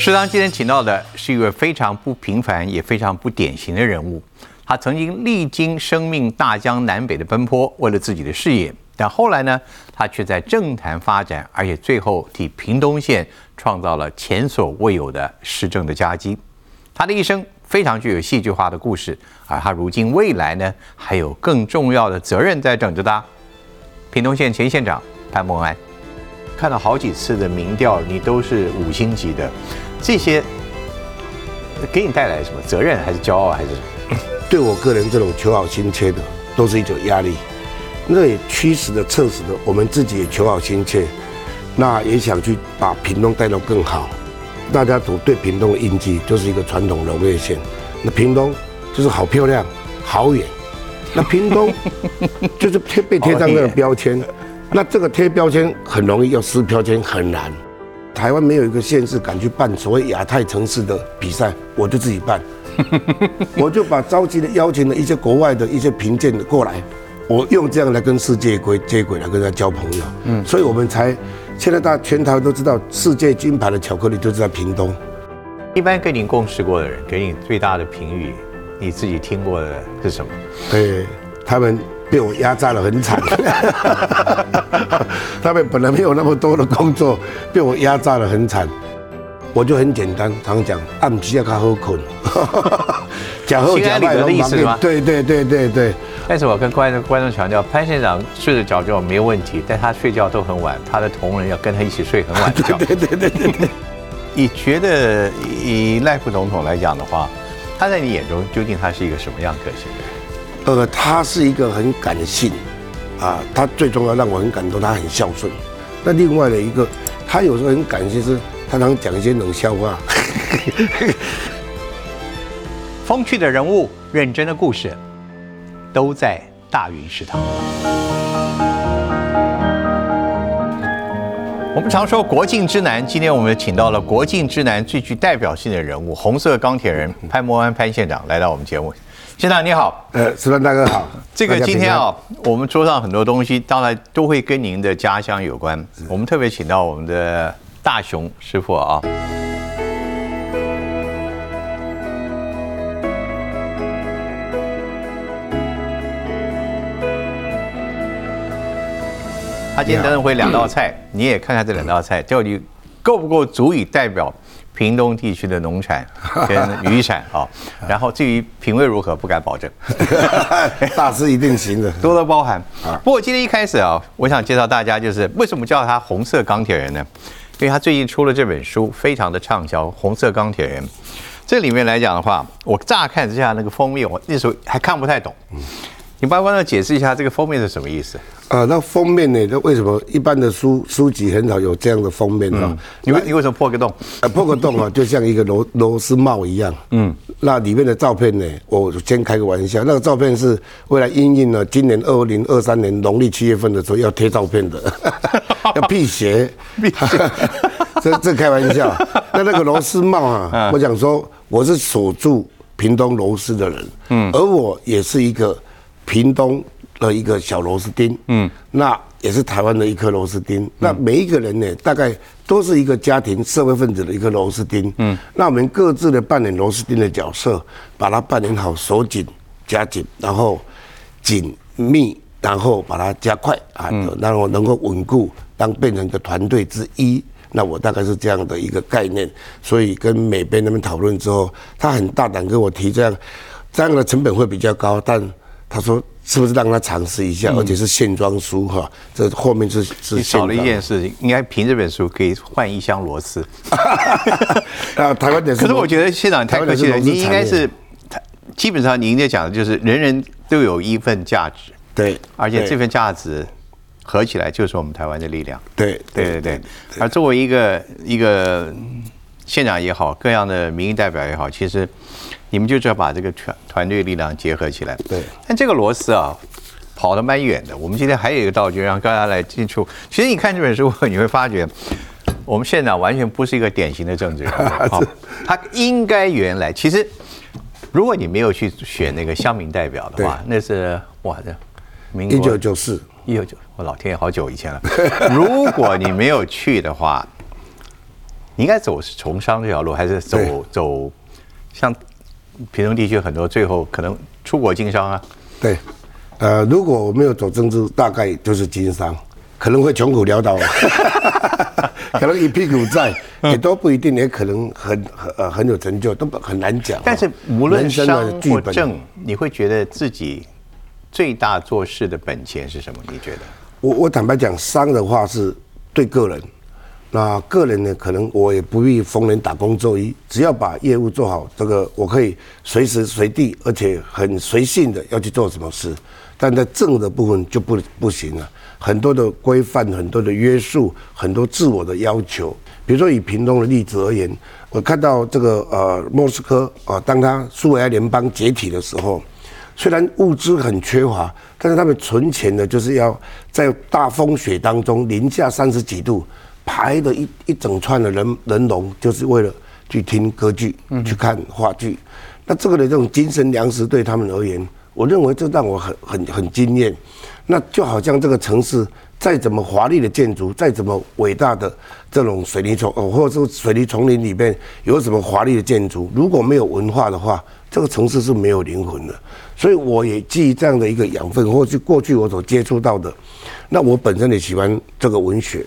适当今天请到的是一位非常不平凡也非常不典型的人物。他曾经历经生命大江南北的奔波，为了自己的事业，但后来呢，他却在政坛发展，而且最后替屏东县创造了前所未有的市政的佳绩。他的一生非常具有戏剧化的故事，而他如今未来呢，还有更重要的责任在等着他。屏东县前县长潘孟安，看到好几次的民调，你都是五星级的，这些给你带来什么责任，还是骄傲，还是？对我个人这种求好心切的，都是一种压力。那也驱使的、测试的，我们自己也求好心切，那也想去把屏东带到更好。大家都对屏东的印记就是一个传统农业县，那屏东就是好漂亮、好远。那屏东 就是贴被贴上那个标签，那这个贴标签很容易，要撕标签很难。台湾没有一个县市敢去办所谓亚太城市的比赛，我就自己办。我就把召集的邀请了一些国外的一些评鉴的过来，我用这样来跟世界轨接轨来跟他交朋友。嗯，所以我们才现在大家全台都知道世界金牌的巧克力就是在屏东。一般跟你共事过的人给你最大的评语，你自己听过的是什么？对，他们被我压榨的很惨。他们本来没有那么多的工作，被我压榨的很惨。我就很简单，常讲暗时要较好困，讲后讲坏的意思吗？对对对对对。但是我跟观众观众强调，潘县长睡得着觉没有问题，但他睡觉都很晚，他的同仁要跟他一起睡很晚觉。对对对对对。你觉得以赖副总统来讲的话，他在你眼中究竟他是一个什么样个性？呃，他是一个很感性，啊，他最重要让我很感动，他很孝顺。那另外的一个，他有时候很感性是。他常讲一些冷笑话，风趣的人物，认真的故事，都在大云食堂。我们常说国境之南，今天我们请到了国境之南最具代表性的人物——红色钢铁人潘摩安潘县长来到我们节目。县长你好，呃，石川大哥好。这个今天啊，我们桌上很多东西，当然都会跟您的家乡有关。我们特别请到我们的。大雄师傅啊，他今天等等会两道菜，你也看看这两道菜到底够不够足以代表屏东地区的农产 跟渔产啊？然后至于品味如何，不敢保证。大师一定行的，多多包涵。不过今天一开始啊，我想介绍大家，就是为什么叫他红色钢铁人呢？因为他最近出了这本书，非常的畅销，《红色钢铁人》。这里面来讲的话，我乍看之下那个封面，我那时候还看不太懂。你帮观众解释一下这个封面是什么意思？啊，那封面呢？那为什么一般的书书籍很少有这样的封面呢？你为你为什么破个洞？呃，破个洞啊，就像一个螺螺丝帽一样。嗯，那里面的照片呢？我先开个玩笑，那个照片是为了应应了今年二零二三年农历七月份的时候要贴照片的，要辟邪。辟邪这这开玩笑。那那个螺丝帽啊，我想说我是守住屏东螺丝的人，嗯，而我也是一个。屏东的一个小螺丝钉，嗯，那也是台湾的一颗螺丝钉。那每一个人呢，大概都是一个家庭社会分子的一颗螺丝钉，嗯。那我们各自的扮演螺丝钉的角色，把它扮演好，锁紧加紧，然后紧密，然后把它加快啊，然后能够稳固，当变成一个团队之一。那我大概是这样的一个概念。所以跟美编那边讨论之后，他很大胆跟我提这样，这样的成本会比较高，但。他说：“是不是让他尝试一下？而且是线装书哈，这后面是是。你少了一件事情，应该凭这本书可以换一箱螺丝。啊，台湾的。可是我觉得县长太客气了，你应该是，基本上你应该讲的就是人人都有一份价值。对，而且这份价值合起来就是我们台湾的力量。对，对对对。而作为一个一个县长也好，各样的民意代表也好，其实。你们就是要把这个团团队力量结合起来。对。但这个螺丝啊，跑得蛮远的。我们今天还有一个道具，让大家来进出。其实你看这本书，你会发觉，我们县长完全不是一个典型的政治人物。他应该原来，其实如果你没有去选那个乡民代表的话，那是哇的，民国一九九四，一九九，我老天爷，好久以前了。如果你没有去的话。你应该走是从商这条路，还是走走像屏东地区很多最后可能出国经商啊？对，呃，如果我没有走政治，大概就是经商，可能会穷苦潦倒，可能一屁股债，也都不一定，也可能很很呃很有成就，都不很难讲哦。但是无论商或政，你会觉得自己最大做事的本钱是什么？你觉得？我我坦白讲，商的话是对个人，那个人呢，可能我也不必逢人打工作揖，只要把业务做好，这个我可以随时随地，而且很随性的要去做什么事。但在政的部分就不不行了，很多的规范、很多的约束、很多自我的要求。比如说以屏东的例子而言，我看到这个呃莫斯科啊、当他苏维埃联邦解体的时候，虽然物资很缺乏，但是他们存钱的就是要在大风雪当中，零下三十几度，排的一一整串的人人龙，就是为了去听歌剧、去看话剧。那这个的这种精神粮食对他们而言，我认为这让我很很很惊艳。那就好像这个城市再怎么华丽的建筑，再怎么伟大的这种水泥丛，哦，或者是水泥丛林里面有什么华丽的建筑，如果没有文化的话，这个城市是没有灵魂的。所以我也基于这样的一个养分，或是过去我所接触到的，那我本身也喜欢这个文学，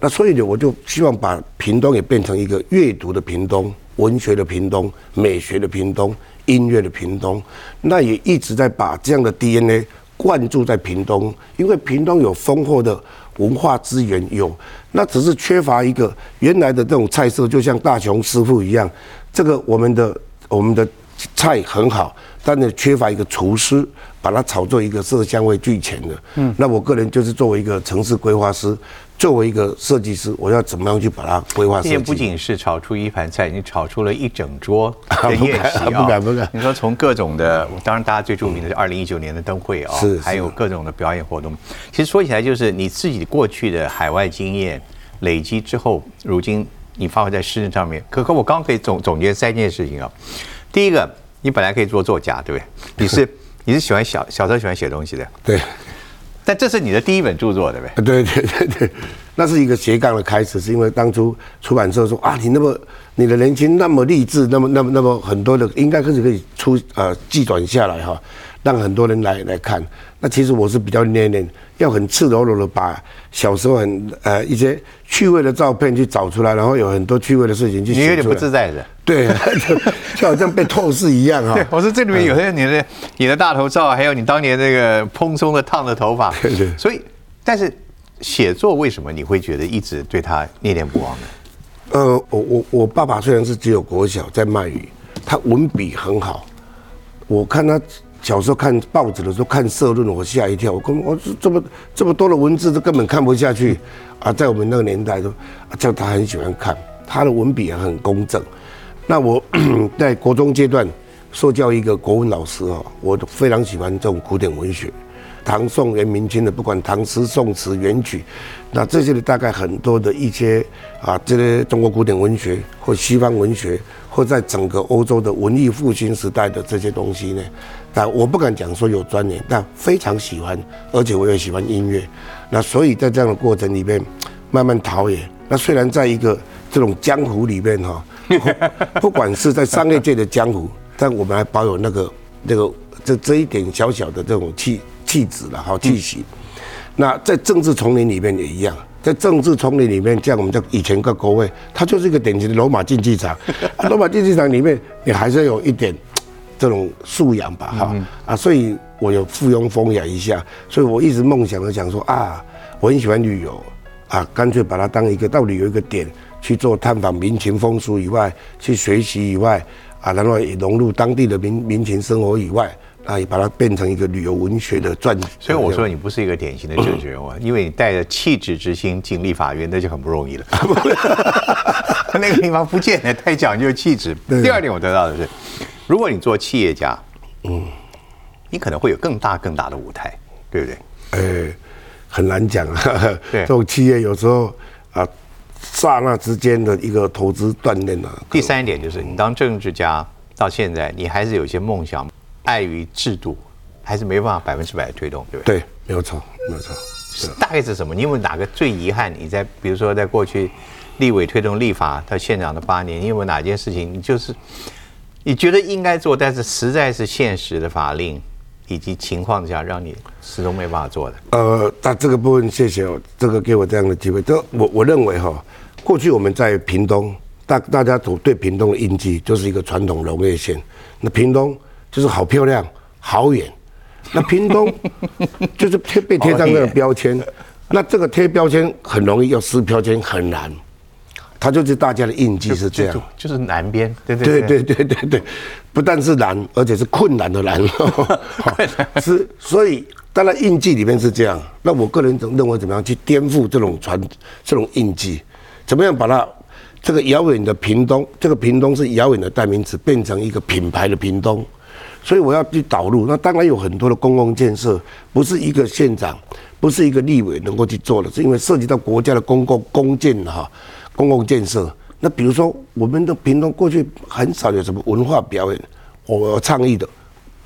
那所以呢，我就希望把屏东也变成一个阅读的屏东、文学的屏东、美学的屏东、音乐的屏东，那也一直在把这样的 DNA 灌注在屏东，因为屏东有丰厚的文化资源，有那只是缺乏一个原来的这种菜色，就像大雄师傅一样，这个我们的我们的菜很好，但是缺乏一个厨师，把它炒作一个色香味俱全的。嗯，那我个人就是作为一个城市规划师，作为一个设计师，我要怎么样去把它规划设计？今天不仅是炒出一盘菜，你炒出了一整桌的 不宴席啊！不敢不敢你说从各种的，当然大家最著名的是二零一九年的灯会啊，是是还有各种的表演活动。其实说起来，就是你自己过去的海外经验累积之后，如今你发挥在诗人上面。可可，我刚可以总总结三件事情啊。第一个，你本来可以做作家，对不对？你是你是喜欢小小时候喜欢写东西的，对。但这是你的第一本著作，对不对？对对对对，那是一个斜杠的开始，是因为当初出版社说啊，你那么你的年轻那么励志，那么那么那么很多的应该可是可以出呃寄转下来哈，让很多人来来看。那其实我是比较念念，要很赤裸裸的把小时候很呃一些趣味的照片去找出来，然后有很多趣味的事情去你有点。不自在的。对，就 就好像被透视一样哈、对，我说这里面有些你的你的大头照，还有你当年那个蓬松的烫的头发，对对所以，但是写作为什么你会觉得一直对他念念不忘呢？呃，我我我爸爸虽然是只有国小在卖鱼，他文笔很好。我看他小时候看报纸的时候看社论，我吓一跳。我根本我这么这么多的文字，都根本看不下去啊！在我们那个年代都，啊，叫他很喜欢看，他的文笔也很工整。那我 在国中阶段受教一个国文老师啊，我非常喜欢这种古典文学。唐宋元明清的，不管唐诗、宋词、元曲，那这些的大概很多的一些啊，这些中国古典文学或西方文学，或在整个欧洲的文艺复兴时代的这些东西呢，但我不敢讲说有钻研，但非常喜欢，而且我也喜欢音乐。那所以在这样的过程里面，慢慢陶冶。那虽然在一个这种江湖里面哈，不管是在商业界的江湖，但我们还保有那个那个这这一点小小的这种气气质了哈气息。那在政治丛林里面也一样，在政治丛林里面，像我们在以前个国会，它就是一个典型的罗马竞技场。啊罗马竞技场里面，你还是要有一点这种素养吧，哈啊，所以我有附庸风雅一下，所以我一直梦想着想说啊，我很喜欢旅游啊，干脆把它当一个到旅游一个点去做探访民情风俗以外，去学习以外啊，然后也融入当地的民民情生活以外。啊，也把它变成一个旅游文学的传。所以我说你不是一个典型的政治人物，因为你带着气质之心进立法院，那就很不容易了。那个地方不见得太讲究气质。第二点我得到的是，如果你做企业家，嗯，你可能会有更大更大的舞台，对不对？呃，很难讲啊。对 这种企业有时候啊，刹那之间的一个投资锻炼啊。第三点就是，你当政治家到现在，你还是有一些梦想，碍于制度，还是没办法百分之百推动，对不对？对，没有错，没有错。大概是什么？你有没有哪个最遗憾？你在比如说在过去立委推动立法到县长的八年，你有没有哪件事情你就是你觉得应该做，但是实在是现实的法令以及情况下，让你始终没办法做的？呃，那这个部分谢谢哦，这个给我这样的机会。这我我认为哈，过去我们在屏东，大大家都对屏东的印记就是一个传统农业县，那屏东就是好漂亮、好远，那屏东 就是贴被贴上那个标签。那这个贴标签很容易，要撕标签很难，它就是大家的印记是这样，就是南边，对对对对。对对对，不但是难，而且是困难的难，是所以当然印记里面是这样。那我个人总认为怎么样去颠覆这种传这种印记，怎么样把它这个遥远的屏东，这个屏东是遥远的代名词，变成一个品牌的屏东。所以我要去导入，那当然有很多的公共建设，不是一个县长。不是一个立委能够去做的，是因为涉及到国家的公共公建哈，公共建设。那比如说，我们的屏东过去很少有什么文化表演，我倡议的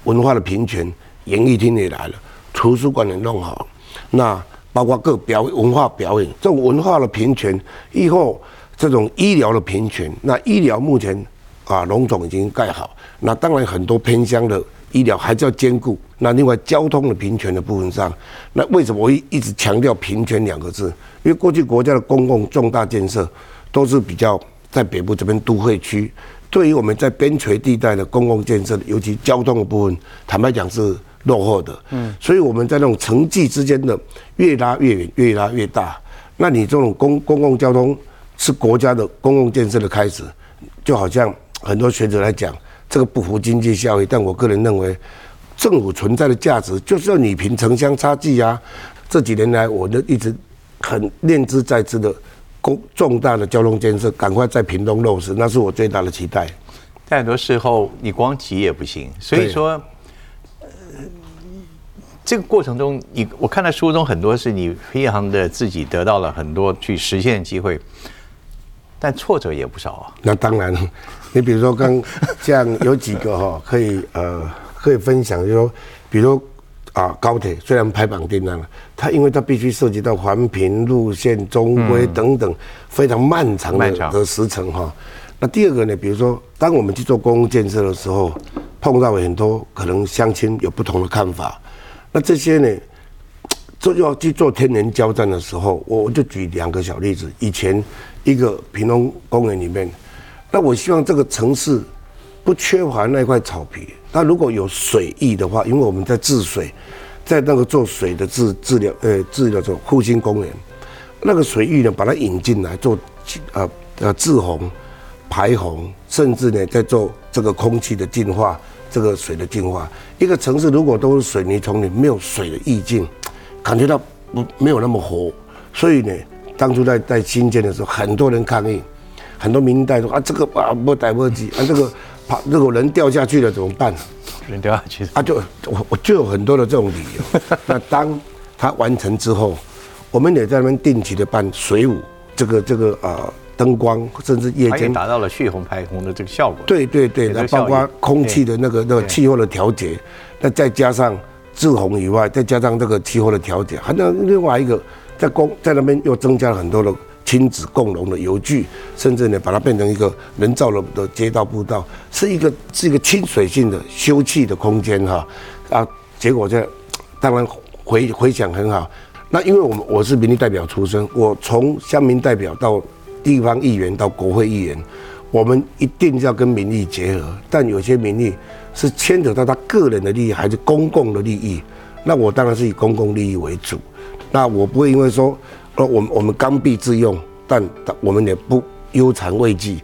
文化的平权，演艺厅也来了，图书馆也弄好，那包括各表文化表演，这种文化的平权，以后这种医疗的平权，那医疗目前啊龙总已经盖好，那当然很多偏乡的。医疗还是要兼顾。那另外交通的平权的部分上，那为什么我一一直强调平权两个字？因为过去国家的公共重大建设都是比较在北部这边都会区，对于我们在边陲地带的公共建设，尤其交通的部分，坦白讲是落后的。嗯，所以我们在那种城际之间的越拉越远，越拉越大。那你这种公公共交通是国家的公共建设的开始，就好像很多学者来讲。这个不符经济效益，但我个人认为，政府存在的价值就是要拟平城乡差距啊。这几年来，我都一直很念之在之的公重大的交通建设，赶快在屏东落实，那是我最大的期待。但很多时候，你光急也不行，所以说，呃，这个过程中，你我看到书中很多是你非常的自己得到了很多去实现的机会，但挫折也不少啊。那当然。你比如说，刚这样有几个哈，可以呃，可以分享，就说，比如啊，高铁虽然排榜订单了，它因为它必须涉及到环评路线、中规等等非常漫长的的时程哈。那第二个呢，比如说，当我们去做公共建设的时候，碰到很多可能乡亲有不同的看法，那这些呢，就要去做天人交战的时候，我我就举两个小例子，以前一个平东公园里面。那我希望这个城市不缺乏那块草皮。那如果有水域的话，因为我们在治水，在那个做水的治治疗，呃，治疗做复兴公园，那个水域呢，把它引进来做，呃呃治洪、排洪，甚至呢在做这个空气的净化，这个水的净化。一个城市如果都是水泥丛林，没有水的意境，感觉到不没有那么活。所以呢，当初在在新建的时候，很多人抗议。很多民代说啊，这个啊不逮不及啊，这个怕如果人掉下去了怎么办？人掉下去啊，就我我就有很多的这种理由。那当他完成之后，我们也在那边定期的办水舞，这个这个啊灯光，甚至夜间达到了蓄洪排洪的这个效果。对对对，那包括空气的那个那个气候的调节，那再加上治洪以外，再加上这个气候的调节，还能另外一个在公在那边又增加了很多的。亲子共融的游具，甚至呢，把它变成一个人造的的街道步道，是一个是一个清水性的休憩的空间哈啊，结果这当然回回想很好。那因为我们我是民意代表出身，我从乡民代表到地方议员到国会议员，我们一定要跟民意结合。但有些民意是牵扯到他个人的利益还是公共的利益，那我当然是以公共利益为主。那我不会因为说。而我们我们刚愎自用，但我们也不忧谗畏讥，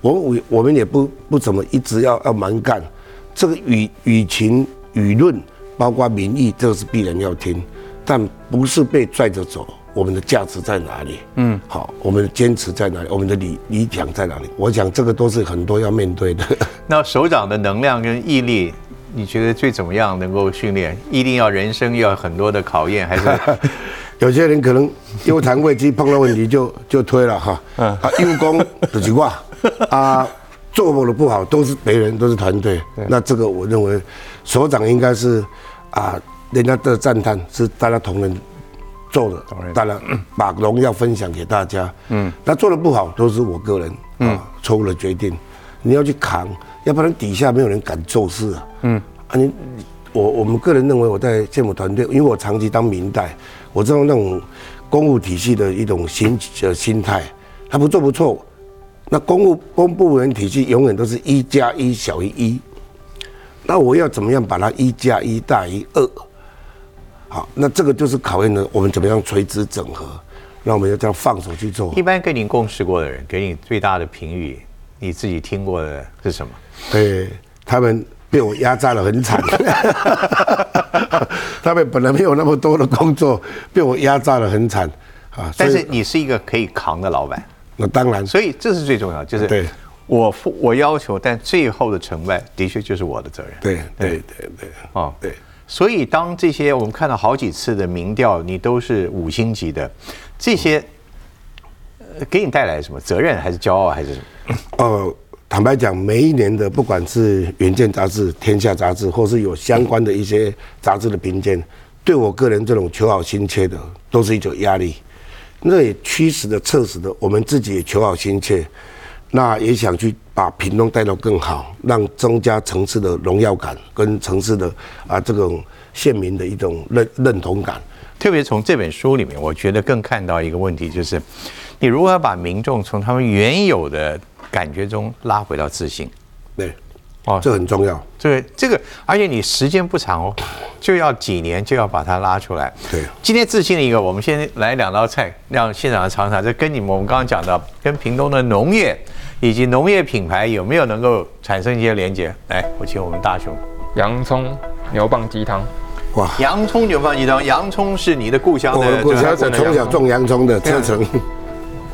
我我我们也不不怎么一直要要蛮干，这个舆舆情舆论，包括民意，这个是必然要听，但不是被拽着走。我们的价值在哪里？嗯，好，我们的坚持在哪里？我们的理理想在哪里？我想这个都是很多要面对的。那首长的能量跟毅力，你觉得最怎么样能够训练？一定要人生要很多的考验，还是？有些人可能忧谈未及碰到问题就 就推了哈，啊，用功的情况啊，做的不好都是别人，都是团队。那这个我认为，所长应该是啊，人家的赞叹是大家同仁做的，当然把荣耀分享给大家。嗯，那做的不好都是我个人啊错误的决定，你要去扛，要不然底下没有人敢做事啊。嗯，啊你我我们个人认为我在建模团队，因为我长期当明代，我知道那种公务体系的一种心呃心态，他不做不错。那公务公部门体系永远都是一加一小于一，那我要怎么样把它一加一大于二？好，那这个就是考验了我们怎么样垂直整合，那我们要这样放手去做。一般跟你共事过的人，给你最大的评语，你自己听过的是什么？对，他们被我压榨的很惨，他们本来没有那么多的工作，被我压榨的很惨啊。但是你是一个可以扛的老板。那当然，所以这是最重要，就是我我要求，但最后的成败的确就是我的责任。对对对对，哦对。所以当这些我们看到好几次的民调，你都是五星级的，这些给你带来什么责任，还是骄傲，还是什么？呃，坦白讲，每一年的不管是《远见》杂志、《天下》杂志，或是有相关的一些杂志的评鉴，对我个人这种求好心切的，都是一种压力。那也驱使的、测试的，我们自己也求好心切，那也想去把屏东带到更好，让增加城市的荣耀感跟城市的啊这种县民的一种认认同感。特别从这本书里面，我觉得更看到一个问题，就是你如何把民众从他们原有的感觉中拉回到自信。对。哦，这很重要。对，这个，而且你时间不长哦，就要几年就要把它拉出来。对，今天自信的一个，我们先来两道菜，让现场尝尝。这跟你们我们刚刚讲的，跟屏东的农业以及农业品牌有没有能够产生一些连接？来，我请我们大雄。洋葱牛蒡鸡汤。哇，洋葱牛蒡鸡汤，洋葱是你的故乡的，我从小种洋葱的车程。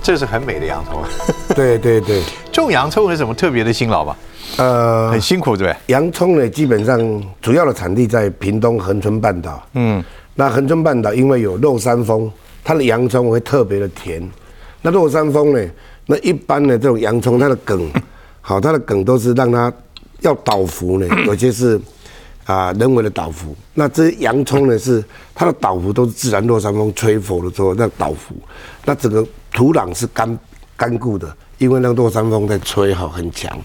这是很美的洋葱。对对对，种洋葱有什么特别的辛劳吧？呃，很辛苦对洋葱呢，基本上主要的产地在屏东恒春半岛。嗯，那恒春半岛因为有落山风，它的洋葱会特别的甜。那落山风呢，那一般的这种洋葱，它的梗，好，它的梗都是让它要倒伏呢，有些是啊人为的倒伏。那这些洋葱呢，是它的倒伏都是自然落山风吹拂的时候那倒伏，那整个土壤是干干固的，因为那个落山风在吹哈很强。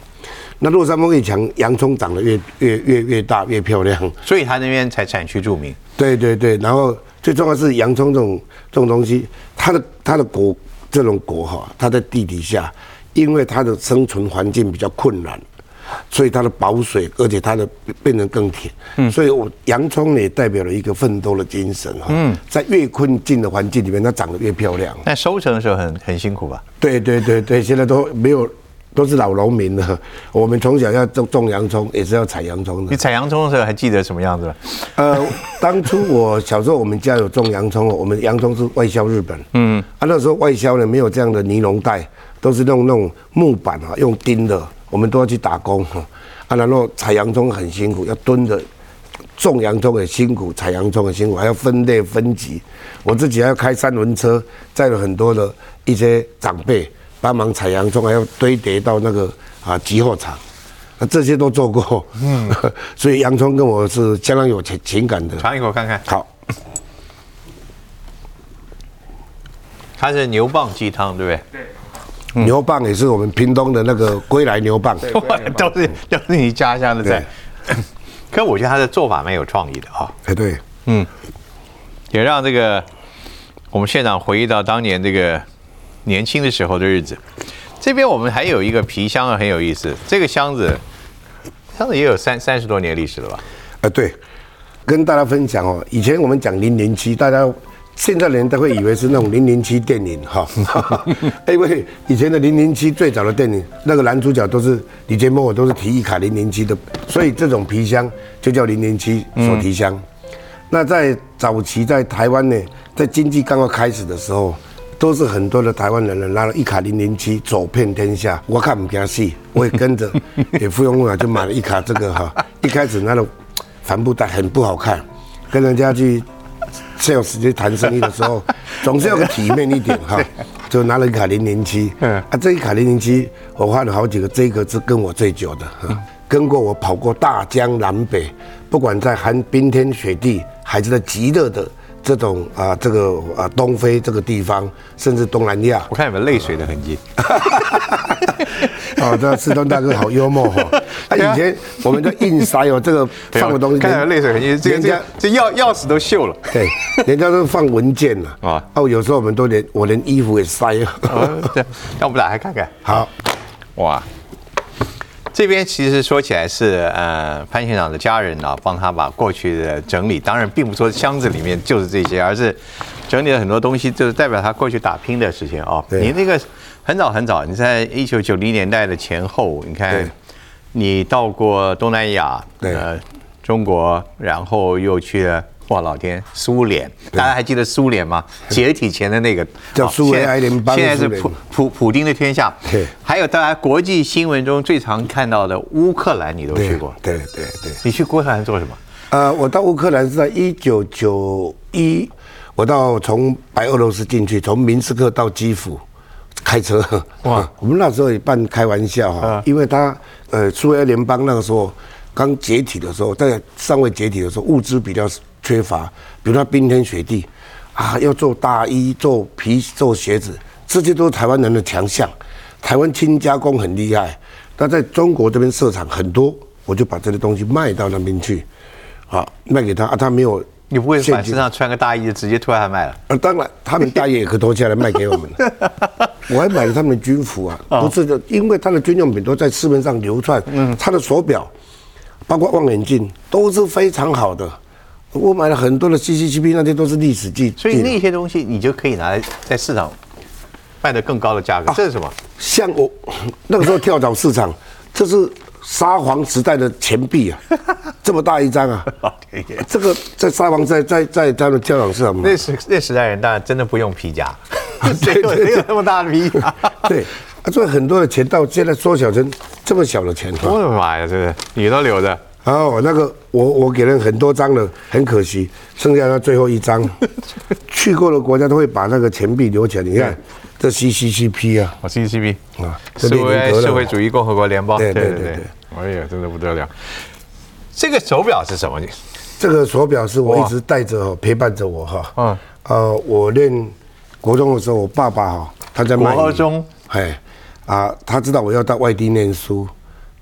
那落山风越强，洋葱长得越越越越大越漂亮，所以它那边才产区著名。对对对，然后最重要是洋葱这种这种东西，它的它的果这种果哈，它在地底下，因为它的生存环境比较困难，所以它的保水，而且它的变得更甜。嗯，所以我洋葱也代表了一个奋斗的精神哈。嗯，在越困境的环境里面，它长得越漂亮。那收成的时候很很辛苦吧？对对对对，现在都没有。都是老农民了，我们从小要种种洋葱，也是要采洋葱的。你采洋葱的时候还记得什么样子吗？呃，当初我小时候，我们家有种洋葱，我们洋葱是外销日本。嗯，啊，那时候外销呢没有这样的尼龙袋，都是用那种木板啊，用钉的，我们都要去打工哈。啊，然后采洋葱很辛苦，要蹲着种洋葱很辛苦，采洋葱很辛苦，还要分类分级。我自己还要开三轮车，载了很多的一些长辈。帮忙采洋葱，还要堆叠到那个啊集货场，那这些都做过。嗯，所以洋葱跟我是相当有情情感的。尝一口看看。好，它是牛蒡鸡汤，对不对？对。牛蒡也是我们屏东的那个归来牛蒡，都是都是你家乡的菜。可我觉得他的做法蛮有创意的啊。哎，对，嗯，也让这个我们现场回忆到当年这个。年轻的时候的日子，这边我们还有一个皮箱啊，很有意思。这个箱子，箱子也有三三十多年历史了吧？啊，对，跟大家分享哦。以前我们讲零零七，大家现在人都会以为是那种零零七电影哈。因为以前的零零七最早的电影，那个男主角都是李杰莫，都是提一卡零零七的，所以这种皮箱就叫零零七手提箱。那在早期在台湾呢，在经济刚刚开始的时候。都是很多的台湾人呢，拿了一卡零零七走遍天下。我看不惊戏，我也跟着也不用问就买了一卡这个哈。一开始那种帆布袋很不好看，跟人家去 sales 去谈生意的时候，总是要个体面一点哈。就拿了一卡零零七，啊，这一卡零零七我换了好几个，这个是跟我最久的，跟过我跑过大江南北，不管在寒冰天雪地，还是在极热的。这种啊这个啊东非这个地方，甚至东南亚。我看有没有泪水的痕迹。哦，这四东大哥好幽默哈！他以前我们都硬塞哦，这个放的东西，看到泪水痕迹，这这这钥钥匙都锈了。对，人家都放文件了啊。哦，有时候我们都连我连衣服也塞了。对，那我们打开看看。好，哇，这边其实说起来是呃潘县长的家人啊，帮他把过去的整理，当然并不说箱子里面就是这些，而是整理了很多东西，就是代表他过去打拼的事情哦。你那个。很早很早，你在一九九零年代的前后，你看，你到过东南亚，呃，中国，然后又去了，哇，老天，苏联，大家还记得苏联吗？解体前的那个叫苏维埃联邦，现在是普普普丁的天下。对，还有大家国际新闻中最常看到的乌克兰，你都去过？对对对。你去乌克兰做什么？呃，我到乌克兰是在一九九一，我到从白俄罗斯进去，从明斯克到基辅。开车哇！我们那时候也半开玩笑哈，因为他呃，苏维埃联邦那个时候刚解体的时候，在尚未解体的时候，物资比较缺乏，比如说冰天雪地啊，要做大衣、做皮、做鞋子，这些都是台湾人的强项。台湾轻加工很厉害，那在中国这边设厂很多，我就把这些东西卖到那边去，啊，卖给他啊，他没有。你不会把身上穿个大衣就直接脱下卖了？啊，当然，他们大衣也可以脱下来卖给我们。我还买了他们的军服啊，不是的，因为他的军用品都在市面上流窜。嗯，他的手表，包括望远镜都是非常好的。我买了很多的 CCGP，那些都是历史记。所以那些东西你就可以拿来在市场卖的更高的价格。这是什么？像我那个时候跳蚤市场，这是。沙皇时代的钱币啊，这么大一张啊！这个在沙皇在在在他们跳蚤市场那时那时代人当然真的不用皮夹，对 对，有那么大的皮夹。对，啊，所以很多的钱到现在缩小成这么小的钱。我的妈呀，这个你都留着。哦，那个我我给了很多张了，很可惜，剩下那最后一张。去过的国家都会把那个钱币留起来，你看。这 CCCP 啊，哦 CCCP 啊，社会社会主义共和国联邦，对对对对，哎呀，真的不得了。这个手表是什么？这个手表是我一直带着陪伴着我哈。嗯，呃，我练国中的时候，我爸爸哈他在国中，哎，啊，他知道我要到外地念书，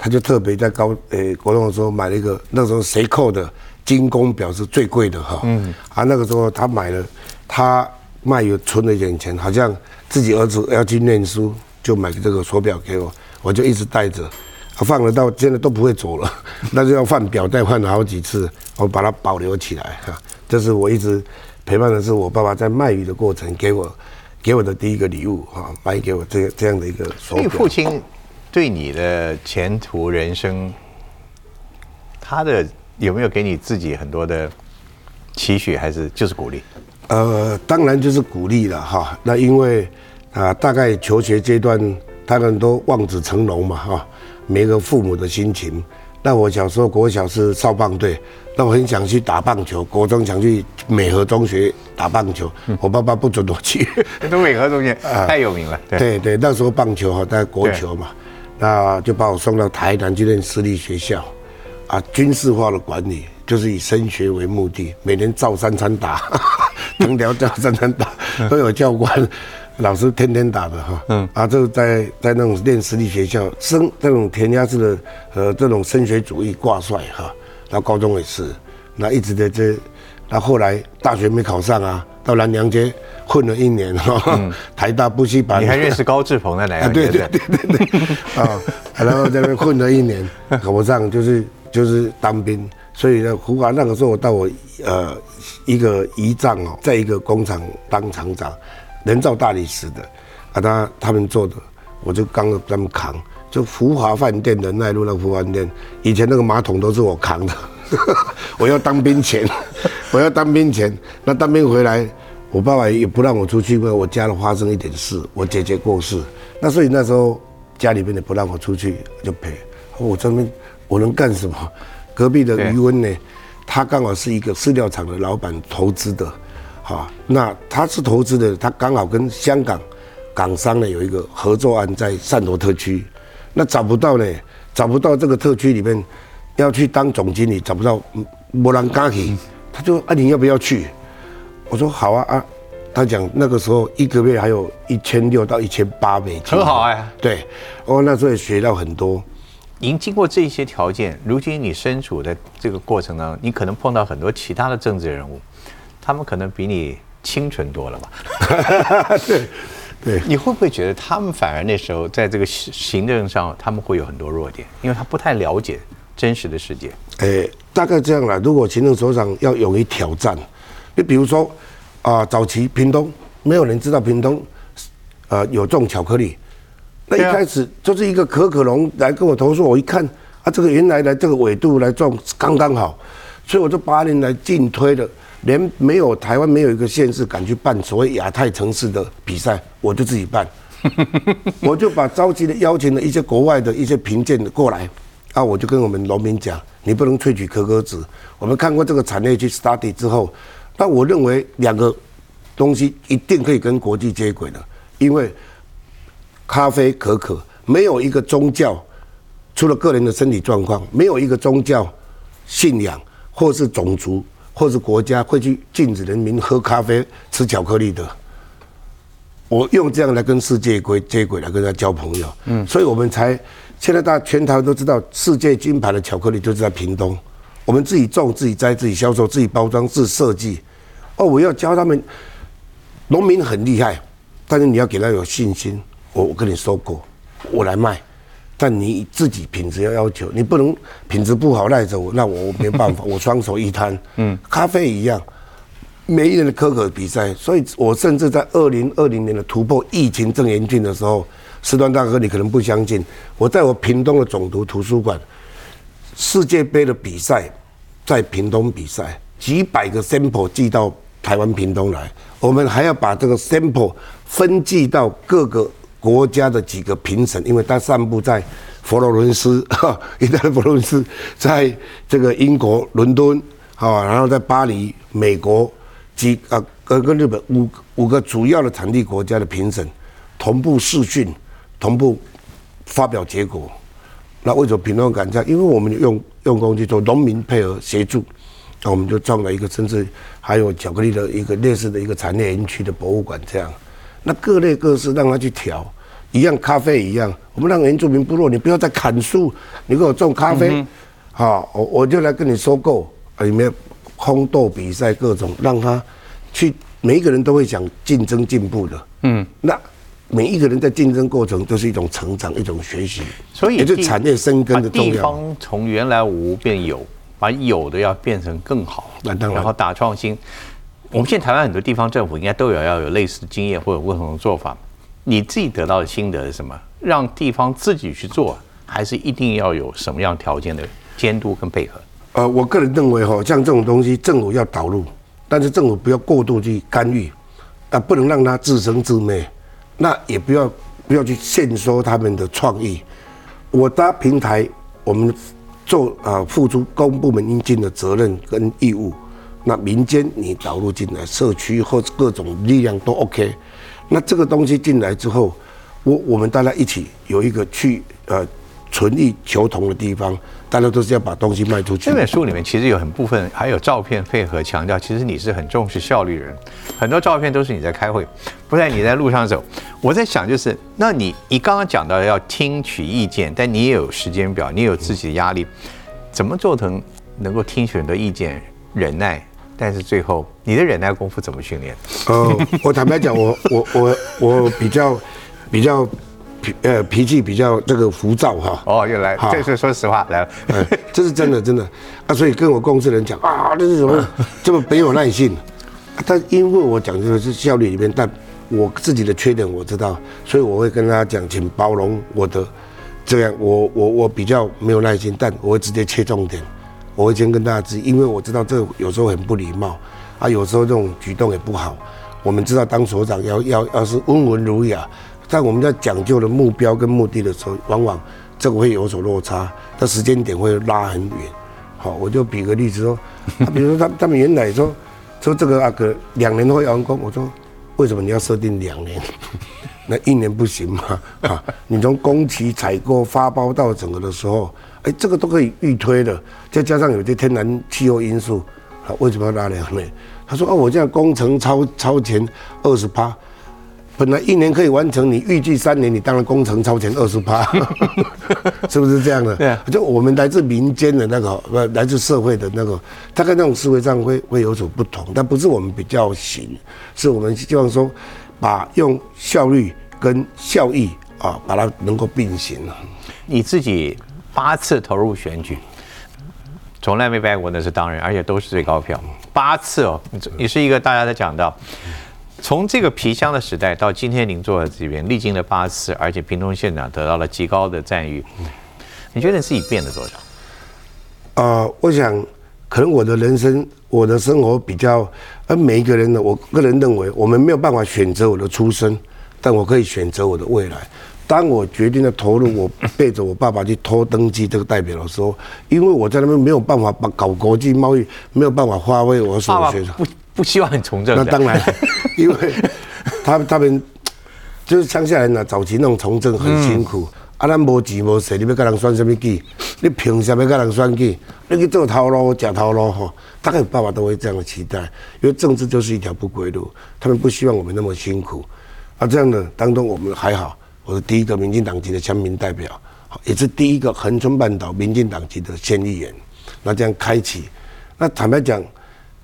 他就特别在高诶国中的时候买了一个那时候谁扣的精工表是最贵的哈。嗯，啊，那个时候他买了，他卖有存了一点钱，好像。自己儿子要去念书，就买这个手表给我，我就一直带着，放了到现在都不会走了，那就要换表带换了好几次，我把它保留起来哈。这是我一直陪伴的是我爸爸在卖鱼的过程给我给我的第一个礼物哈，买给我这这样的一个手表。父亲对你的前途人生，他的有没有给你自己很多的期许，还是就是鼓励？呃，当然就是鼓励了哈。那因为啊，大概求学阶段，他们都望子成龙嘛哈。每个父母的心情。那我小时候国小是少棒队，那我很想去打棒球。国中想去美和中学打棒球，我爸爸不准我去。都美和中学 太有名了。对对，那时候棒球哈，在国球嘛，那就把我送到台南去念私立学校，啊，军事化的管理，就是以升学为目的，每年照三餐打。藤条教三餐打都有教官，老师天天打的哈。嗯啊，就在在那种练私立学校升这种填鸭式的呃这种升学主义挂帅哈。那高中也是，那一直在这，那后来大学没考上啊，到南阳街混了一年哈。台大补习班。你还认识高志鹏在哪？对对对对对。啊，然后在那边混了一年，考不上就是就是当兵。所以呢，胡华那个时候我到我呃一个仪仗哦，在一个工厂当厂长，人造大理石的，啊他他们做的，我就刚他们扛，就福华饭店的那路那福华饭店，以前那个马桶都是我扛的，我要当兵前，我要当兵前，那当兵回来，我爸爸也不让我出去，因为我家里发生一点事，我姐姐过世，那所以那时候家里面也不让我出去，就陪，我这边我能干什么？隔壁的余温呢，他刚好是一个饲料厂的老板投资的，哈，那他是投资的，他刚好跟香港港商呢有一个合作案在汕头特区，那找不到呢，找不到这个特区里面要去当总经理，找不到莫兰嘎奇，他就啊你要不要去？我说好啊啊，他讲那个时候一个月还有一千六到一千八美金，很好哎。对，哦那时候也学到很多。您经过这些条件，如今你身处的这个过程当中，你可能碰到很多其他的政治人物，他们可能比你清纯多了吧？对，对。你会不会觉得他们反而那时候在这个行政上，他们会有很多弱点，因为他不太了解真实的世界？诶，大概这样了。如果行政首长要勇于挑战，你比如说啊，早期屏东没有人知道屏东，呃，有种巧克力。那一开始就是一个可可龙来跟我投诉，我一看啊，这个原来来这个纬度来种刚刚好，所以我就八年来进推的，连没有台湾没有一个县市敢去办所谓亚太城市的比赛，我就自己办，我就把召集的邀请了一些国外的一些评鉴过来，啊，我就跟我们农民讲，你不能萃取可可脂，我们看过这个产业去 study 之后，那我认为两个东西一定可以跟国际接轨的，因为。咖啡、可可，没有一个宗教，除了个人的身体状况，没有一个宗教信仰，或是种族，或是国家会去禁止人民喝咖啡、吃巧克力的。我用这样来跟世界轨接轨，来跟他交朋友。嗯，所以我们才现在大家全台都知道，世界金牌的巧克力就是在屏东。我们自己种、自己摘、自己销售、自己包装、自设计。哦，我要教他们，农民很厉害，但是你要给他有信心。我我跟你说过，我来卖，但你自己品质要要求，你不能品质不好赖着我，那我没办法，我双手一摊。嗯，咖啡一样，每一年的可可比赛，所以我甚至在二零二零年的突破疫情正严峻的时候，时端大哥你可能不相信，我在我屏东的总图图书馆，世界杯的比赛在屏东比赛，几百个 sample 寄到台湾屏东来，我们还要把这个 sample 分寄到各个。国家的几个评审，因为他散布在佛罗伦斯，哈，意大利佛罗伦斯，在这个英国伦敦，啊，然后在巴黎，美国，几啊，跟跟日本五五个主要的产地国家的评审同步视讯，同步发表结果。那为什么评论敢这样？因为我们用用工去做农民配合协助，那我们就创了一个，甚至还有巧克力的一个类似的一个产业园区的博物馆这样。那各类各式让他去调，一样咖啡一样，我们让原住民部落，你不要再砍树，你给我种咖啡，好，我我就来跟你收购，里面烘豆比赛各种，让他去，每一个人都会想竞争进步的，嗯，那每一个人在竞争过程都是一种成长，一种学习，所以也是产业生根的重要。地方从原来无变有，把有的要变成更好，那当然，然后打创新。我们现在台湾很多地方政府应该都有要有类似的经验或者不同的做法。你自己得到的心得是什么？让地方自己去做，还是一定要有什么样条件的监督跟配合？呃，我个人认为哈，像这种东西，政府要导入，但是政府不要过度去干预，啊，不能让它自生自灭，那也不要不要去限缩他们的创意。我搭平台，我们做啊，付出公部门应尽的责任跟义务。那民间你导入进来，社区或各种力量都 OK。那这个东西进来之后，我我们大家一起有一个去呃存异求同的地方，大家都是要把东西卖出去。这本书里面其实有很部分还有照片配合，强调其实你是很重视效率的人。很多照片都是你在开会，不然你在路上走。我在想就是，那你你刚刚讲到要听取意见，但你也有时间表，你有自己的压力，怎么做成能够听取很多意见，忍耐？但是最后，你的忍耐功夫怎么训练？呃，我坦白讲，我我我我比较比较脾呃脾气比较这个浮躁哈。哦，又来，这是说实话来了，这是真的真的啊。所以跟我公司人讲啊，这是什么 这么没有耐性？但因为我讲的是效率里面，但我自己的缺点我知道，所以我会跟他讲，请包容我的这样，我我我比较没有耐心，但我会直接切重点。我会先跟大家知，因为我知道这有时候很不礼貌，啊，有时候这种举动也不好。我们知道当所长要要要是温文儒雅，在我们在讲究的目标跟目的的时候，往往这个会有所落差，它时间点会拉很远。好，我就比个例子说，比如说他他们原来说说这个阿哥两年会完工，我说为什么你要设定两年？那一年不行吗？啊，你从工期采购发包到整个的时候。哎，这个都可以预推的，再加上有些天然气候因素，啊，为什么要拉两年？他说啊，我这样工程超超前二十趴，本来一年可以完成，你预计三年，你当然工程超前二十趴，是不是这样的？对啊就我们来自民间的那个，不来自社会的那个，大概那种思维上会会有所不同，但不是我们比较行，是我们希望说，把用效率跟效益啊，把它能够并行。你自己八次投入选举，从来没败过，那是当然，而且都是最高票，八次哦。你你是一个大家在讲到，从这个皮箱的时代到今天您坐在这边，历经了八次，而且屏东县长得到了极高的赞誉。你觉得你自己变了多少？呃，我想可能我的人生，我的生活比较，而每一个人呢，我个人认为，我们没有办法选择我的出生，但我可以选择我的未来。当我决定了投入我背着我爸爸去偷登记这个代表的时候，因为我在那边没有办法把搞国际贸易，没有办法发挥我所学的。不不希望你从政，那当然，因为他他们就是乡下人呐、早期那种从政很辛苦。啊，咱无钱无势，你要跟人选什么计？你凭什么跟人选计？你去做头路、假头路吼，大概爸爸都会这样的期待，因为政治就是一条不归路，他们不希望我们那么辛苦。啊，这样的当中我们还好，我是第一个民进党籍的乡民代表，也是第一个恒春半岛民进党籍的县议员。那这样开启，那坦白讲，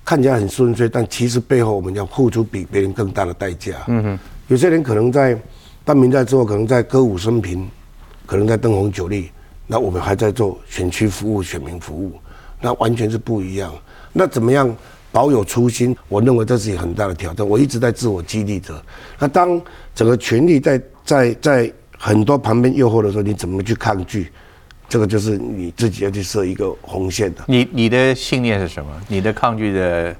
看起来很顺遂，但其实背后我们要付出比别人更大的代价。嗯哼，有些人可能在当民代之后，可能在歌舞升平，可能在灯红酒绿，那我们还在做选区服务、选民服务，那完全是不一样。那怎么样保有初心？我认为这是一个很大的挑战。我一直在自我激励着。那当整个权力在在在很多旁边诱惑的时候，你怎么去抗拒？这个就是你自己要去设一个红线的。你你的信念是什么？你的抗拒的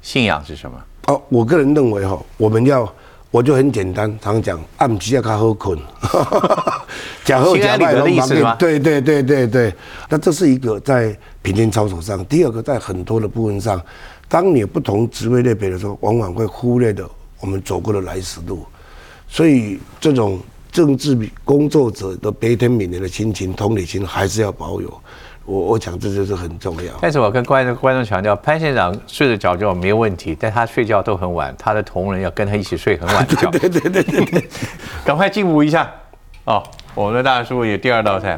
信仰是什么？哦，我个人认为哈，我们要，我就很简单，常讲暗时要较好困，假后假败心安理得的意思是吗对对对对对，那这是一个在平均操守上，第二个在很多的部分上，当你有不同职位类别的时候，往往会忽略的我们走过的来时路，所以这种政治工作者的悲天悯人的心情、同理心还是要保有。我我讲这就是很重要。但是我跟观众观众强调，潘县长睡得着觉没有问题，但他睡觉都很晚，他的同仁要跟他一起睡很晚的觉。对对对对对。赶快进补一下哦！我们的大叔有第二道菜，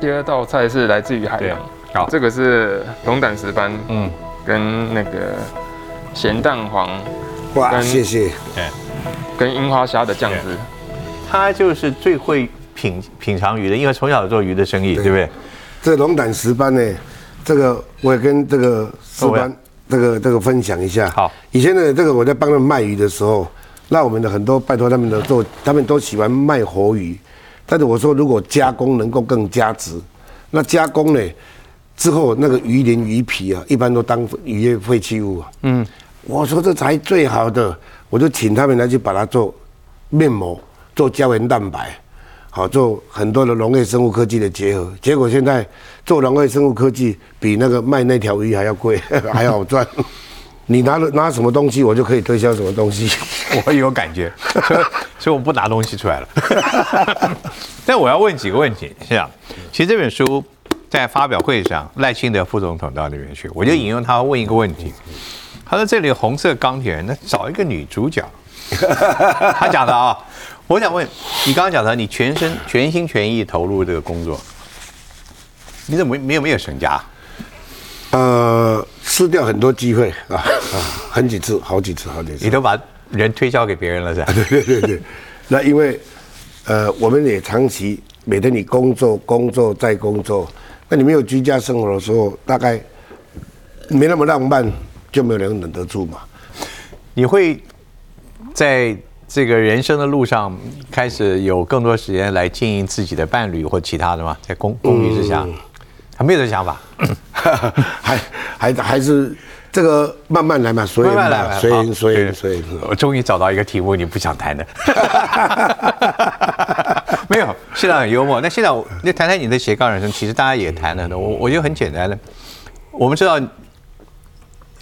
第二道菜是来自于海洋，好这个是龙胆石斑，嗯，跟那个咸蛋黄哇，跟谢谢。对，跟樱花虾的酱汁。他就是最会品品尝鱼的，因为从小做鱼的生意，对不对？这龙胆石斑呢，这个我也跟这个石斑这个这个分享一下。好，以前呢，这个我在帮他们卖鱼的时候，那我们的很多拜托他们的做，他们都喜欢卖活鱼，但是我说如果加工能够更加值，那加工呢之后那个鱼鳞鱼皮啊，一般都当渔业废弃物啊。嗯，我说这才最好的，我就请他们来去把它做面膜，做胶原蛋白。好做很多的农业生物科技的结合，结果现在做农业生物科技比那个卖那条鱼还要贵，还好赚。你拿了拿什么东西，我就可以推销什么东西。我有感觉，所以我不拿东西出来了。但我要问几个问题，是这样，其实这本书在发表会上，赖清德副总统到那边去，我就引用他问一个问题，他说这里红色钢铁人，那找一个女主角。他讲的啊，我想问你刚刚讲的，你全身全心全意投入这个工作，你怎么没有没有省家？呃，失掉很多机会啊啊，很几次，好几次，好几次你。都把人推销给别人了是吧？对对对对，那因为呃，我们也长期每天你工作工作再工作，那你没有居家生活的时候，大概没那么浪漫，就没有人忍得住嘛。你会在这个人生的路上开始有更多时间来经营自己的伴侣或其他的吗？在公公寓之下，还没有这想法，还还还是这个慢慢来嘛，所以慢慢来吧，随好缘随对缘随缘。我终于找到一个题目你不想谈的，没有，现在很幽默。那现在我那谈谈你的斜杠人生，其实大家也谈了的。我我觉得很简单的，我们知道，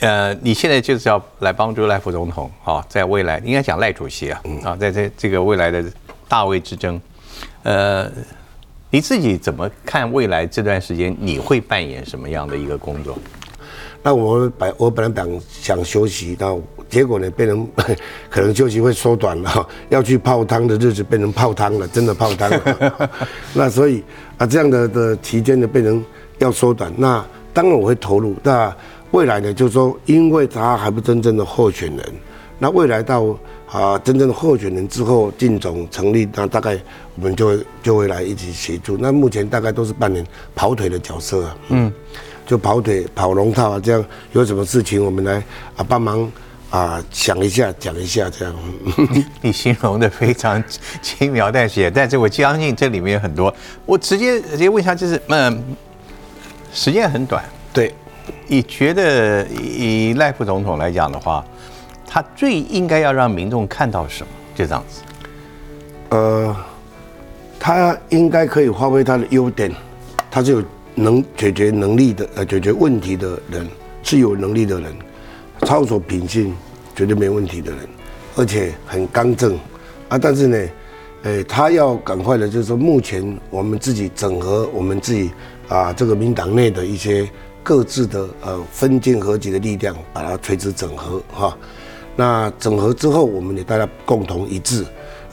呃，你现在就是要来帮助赖副总统啊，在未来应该讲赖主席啊啊，在这这个未来的大位之争，呃，你自己怎么看未来这段时间你会扮演什么样的一个工作？那我本我本来想想休息，那结果呢变成 可能休息会缩短了，要去泡汤的日子变成泡汤了，真的泡汤了。那所以啊这样的的期间呢变成要缩短，那当然我会投入。那未来呢就是说，因为他还不真正的候选人，那未来到啊真正的候选人之后进总成立，那大概我们就会就会来一起协助。那目前大概都是扮演跑腿的角色啊，嗯。就跑腿、跑龙套啊，这样有什么事情我们来啊帮忙啊想一下、讲一下这样。你形容的非常轻描淡写，但是我相信这里面有很多。我直接直接问一下，就是嗯，时间很短，对，你觉得以赖副总统来讲的话，他最应该要让民众看到什么？就这样子。呃，他应该可以发挥他的优点，他是有。能解决能力的呃解决问题的人是有能力的人，操守品性绝对没问题的人，而且很刚正啊。但是呢，诶，他要赶快的，就是说目前我们自己整合我们自己啊这个民党内的一些各自的呃分进合集的力量，把它垂直整合哈。那整合之后，我们也大家共同一致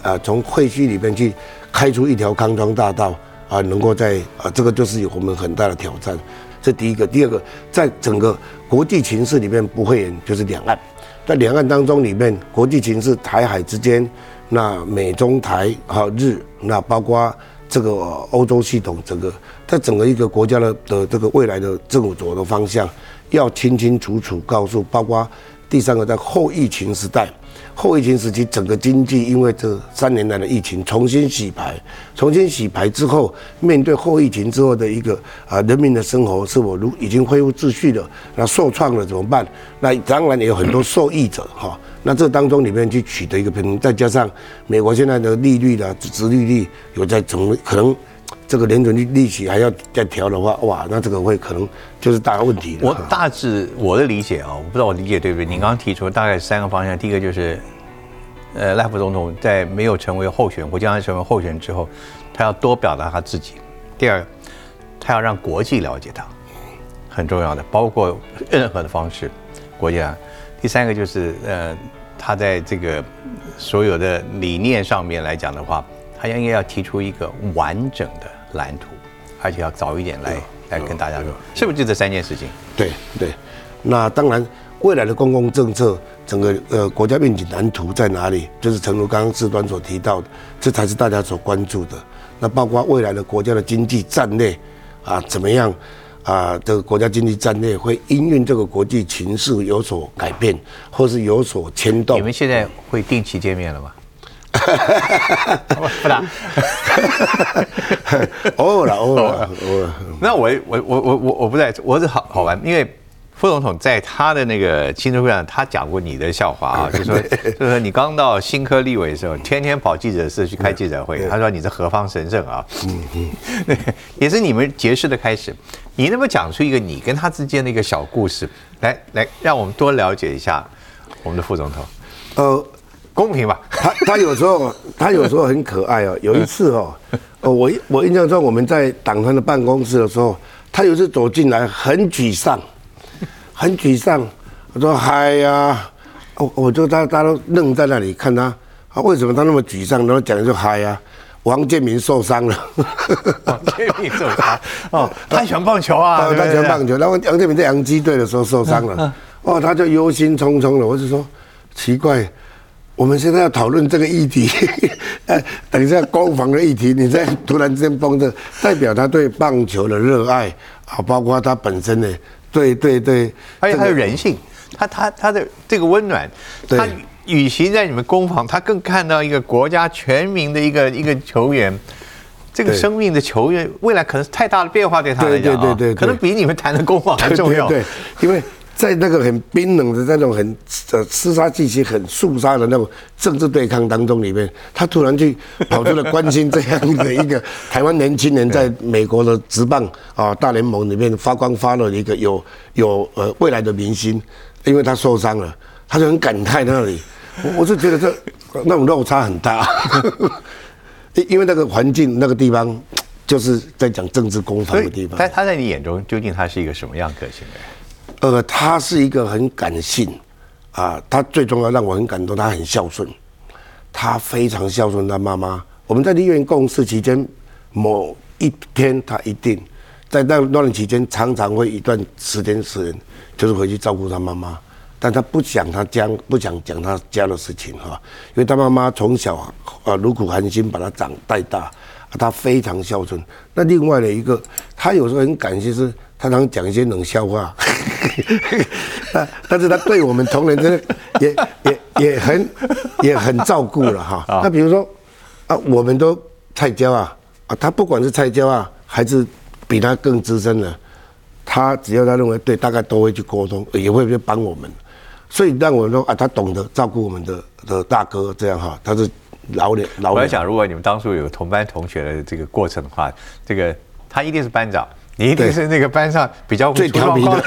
啊，从会区里面去开出一条康庄大道。啊，能够在啊，这个就是有我们很大的挑战。这第一个，第二个，在整个国际情势里面不会，就是两岸，在两岸当中里面，国际情势台海之间，那美中台啊日，那包括这个欧洲系统，整个在整个一个国家的的这个未来的政府走的方向，要清清楚楚告诉，包括第三个在后疫情时代。后疫情时期，整个经济因为这三年来的疫情重新洗牌，重新洗牌之后，面对后疫情之后的一个啊人民的生活是否如已经恢复秩序了？那受创了怎么办？那当然也有很多受益者哈。那这当中里面去取得一个平衡，再加上美国现在的利率的殖利率有在整，可能。这个联准利利息还要再调的话，哇，那这个会可能就是大问题我大致我的理解啊，我不知道我理解对不对。你刚刚提出大概三个方向，第一个就是，呃，赖副总统在没有成为候选或将来成为候选之后，他要多表达他自己。第二，他要让国际了解他，很重要的，包括任何的方式，国家。第三个就是，呃，他在这个所有的理念上面来讲的话。他应该要提出一个完整的蓝图，而且要早一点来来跟大家说，是不是就这三件事情？对对，那当然，未来的公共政策，整个呃国家愿景蓝图在哪里？就是诚如刚刚志端所提到的，这才是大家所关注的。那包括未来的国家的经济战略啊，怎么样啊？这个国家经济战略会因应这个国际情势有所改变，或是有所牵动。你们现在会定期见面了吗？不打，偶尔了，偶尔，偶尔。那我我我我我我不在，我是好好玩，因为副总统在他的那个青春会上，他讲过你的笑话啊，就说就说你刚到新科立委的时候，天天跑记者室去开记者会，他说你是何方神圣啊，嗯嗯，也是你们结识的开始。你能不能讲出一个你跟他之间的一个小故事，来来让我们多了解一下我们的副总统？呃。公平吧，他他有时候 他有时候很可爱哦。有一次哦，哦我我印象中我们在党团的办公室的时候，他有次走进来很沮丧，很沮丧。我说嗨呀，我我就大大家都愣在那里看他，啊为什么他那么沮丧？然后讲就嗨呀，王建民受伤了。王建民受伤 哦，他喜欢棒球啊，他喜欢棒球。然后王建民在洋基队的时候受伤了，哦他就忧心忡忡了。我就说奇怪。我们现在要讨论这个议题，呃，等一下攻防的议题，你在突然之间崩的，代表他对棒球的热爱啊，包括他本身的，对对对，而且他的人性，他他他的这个温暖，他与其在你们攻防，他更看到一个国家全民的一个一个球员，这个生命的球员未来可能是太大的变化对他来讲啊，可能比你们谈的攻防还重要，对，因为。在那个很冰冷的、那种很呃厮杀气息、很肃杀的那种政治对抗当中里面，他突然去跑出来关心这样的一个台湾年轻人在美国的职棒啊大联盟里面发光发热的一个有有呃未来的明星，因为他受伤了，他就很感慨那里，我我是觉得这那种落差很大，因 因为那个环境那个地方就是在讲政治攻防的地方。但他在你眼中究竟他是一个什么样个性的人？呃，他是一个很感性，啊，他最重要让我很感动，他很孝顺，他非常孝顺他妈妈。我们在医院共事期间，某一天他一定在那那段期间，常常会一段时间时间，就是回去照顾他妈妈，但他不讲他家，不想讲他家的事情哈，因为他妈妈从小啊如苦寒心把他长带大，他非常孝顺。那另外的一个，他有时候很感谢是。他常讲一些冷笑话，但是他对我们同仁真的 也也也很也很照顾了哈。那比如说啊，我们都菜椒啊啊，他不管是菜椒啊，还是比他更资深的，他只要他认为对，大概都会去沟通，也会去帮我们。所以让我们说啊，他懂得照顾我们的的大哥这样哈，他是老脸老。我在想，如果你们当初有同班同学的这个过程的话，这个他一定是班长。你一定是那个班上比较最调皮的，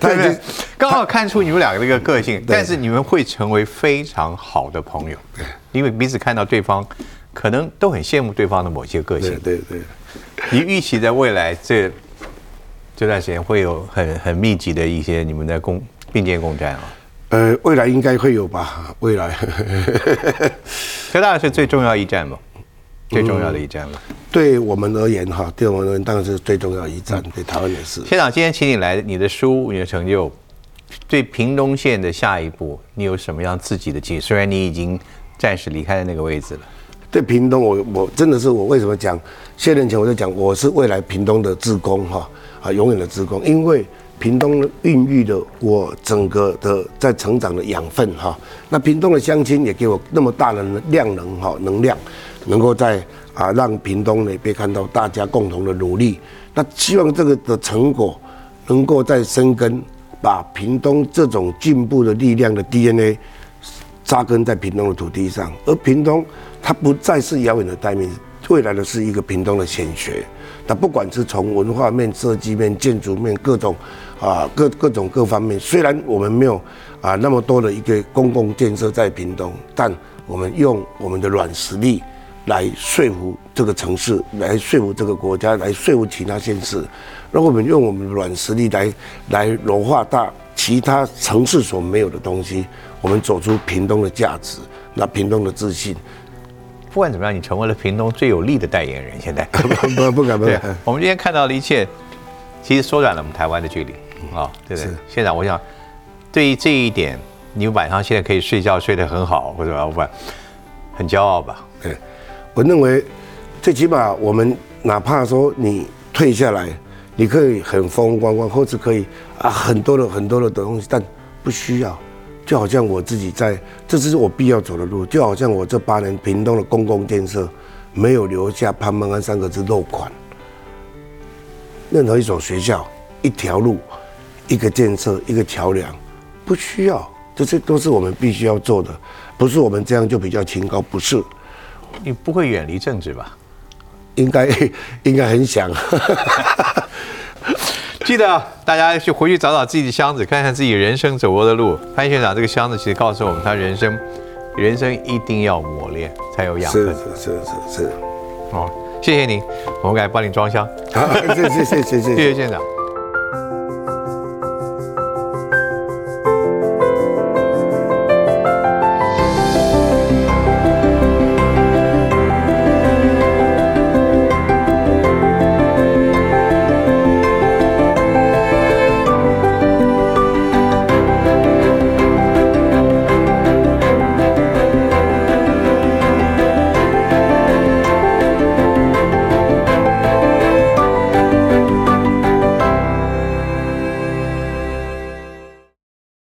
对不 对？刚好看出你们两个这个个性，但是你们会成为非常好的朋友，因为彼此看到对方，可能都很羡慕对方的某些个性。对对。你预期在未来这这段时间会有很很密集的一些你们的共并肩共战啊？呃，未来应该会有吧？未来，科大是最重要一战嘛？最重要的一站了，对我们而言哈，对我们而言当然是最重要一站，对台湾也是。县长，今天请你来，你的书，你的成就，对屏东县的下一步，你有什么样自己的计？虽然你已经暂时离开了那个位置了。对屏东，我我真的是我为什么讲？卸任前我就讲，我是未来屏东的职工哈啊，永远的职工，因为屏东孕育了我整个的在成长的养分哈。那屏东的乡亲也给我那么大的量能哈能量。能够在啊让屏东呢被看到大家共同的努力，那希望这个的成果能够在生根，把屏东这种进步的力量的 DNA 扎根在屏东的土地上，而屏东它不再是遥远的代名词，未来的是一个屏东的显学。那不管是从文化面、设计面、建筑面各种啊各各种各方面，虽然我们没有啊那么多的一个公共建设在屏东，但我们用我们的软实力。来说服这个城市，来说服这个国家，来说服其他县市。让我们用我们的软实力来来融化大其他城市所没有的东西，我们走出屏东的价值，那屏东的自信。不管怎么样，你成为了屏东最有力的代言人。现在 不不不敢不敢。我们今天看到的一切，其实缩短了我们台湾的距离啊，对不对？现在，我想对于这一点，你晚上现在可以睡觉睡得很好，或者老板很骄傲吧？对。我认为，最起码我们哪怕说你退下来，你可以很风风光光，或者可以啊很多的很多的东西，但不需要。就好像我自己在，这只是我必要走的路。就好像我这八年屏东的公共建设，没有留下潘孟安三个字漏款。任何一所学校、一条路、一个建设，一个桥梁，不需要，这些都是我们必须要做的，不是我们这样就比较清高，不是。你不会远离政治吧？应该，应该很想。记得大家去回去找找自己的箱子，看看自己人生走过的路。潘县长，这个箱子其实告诉我们，他人生，人生一定要磨练才有养分。是是是是是。哦，谢谢你，我们来帮你装箱。谢谢谢谢谢谢县长。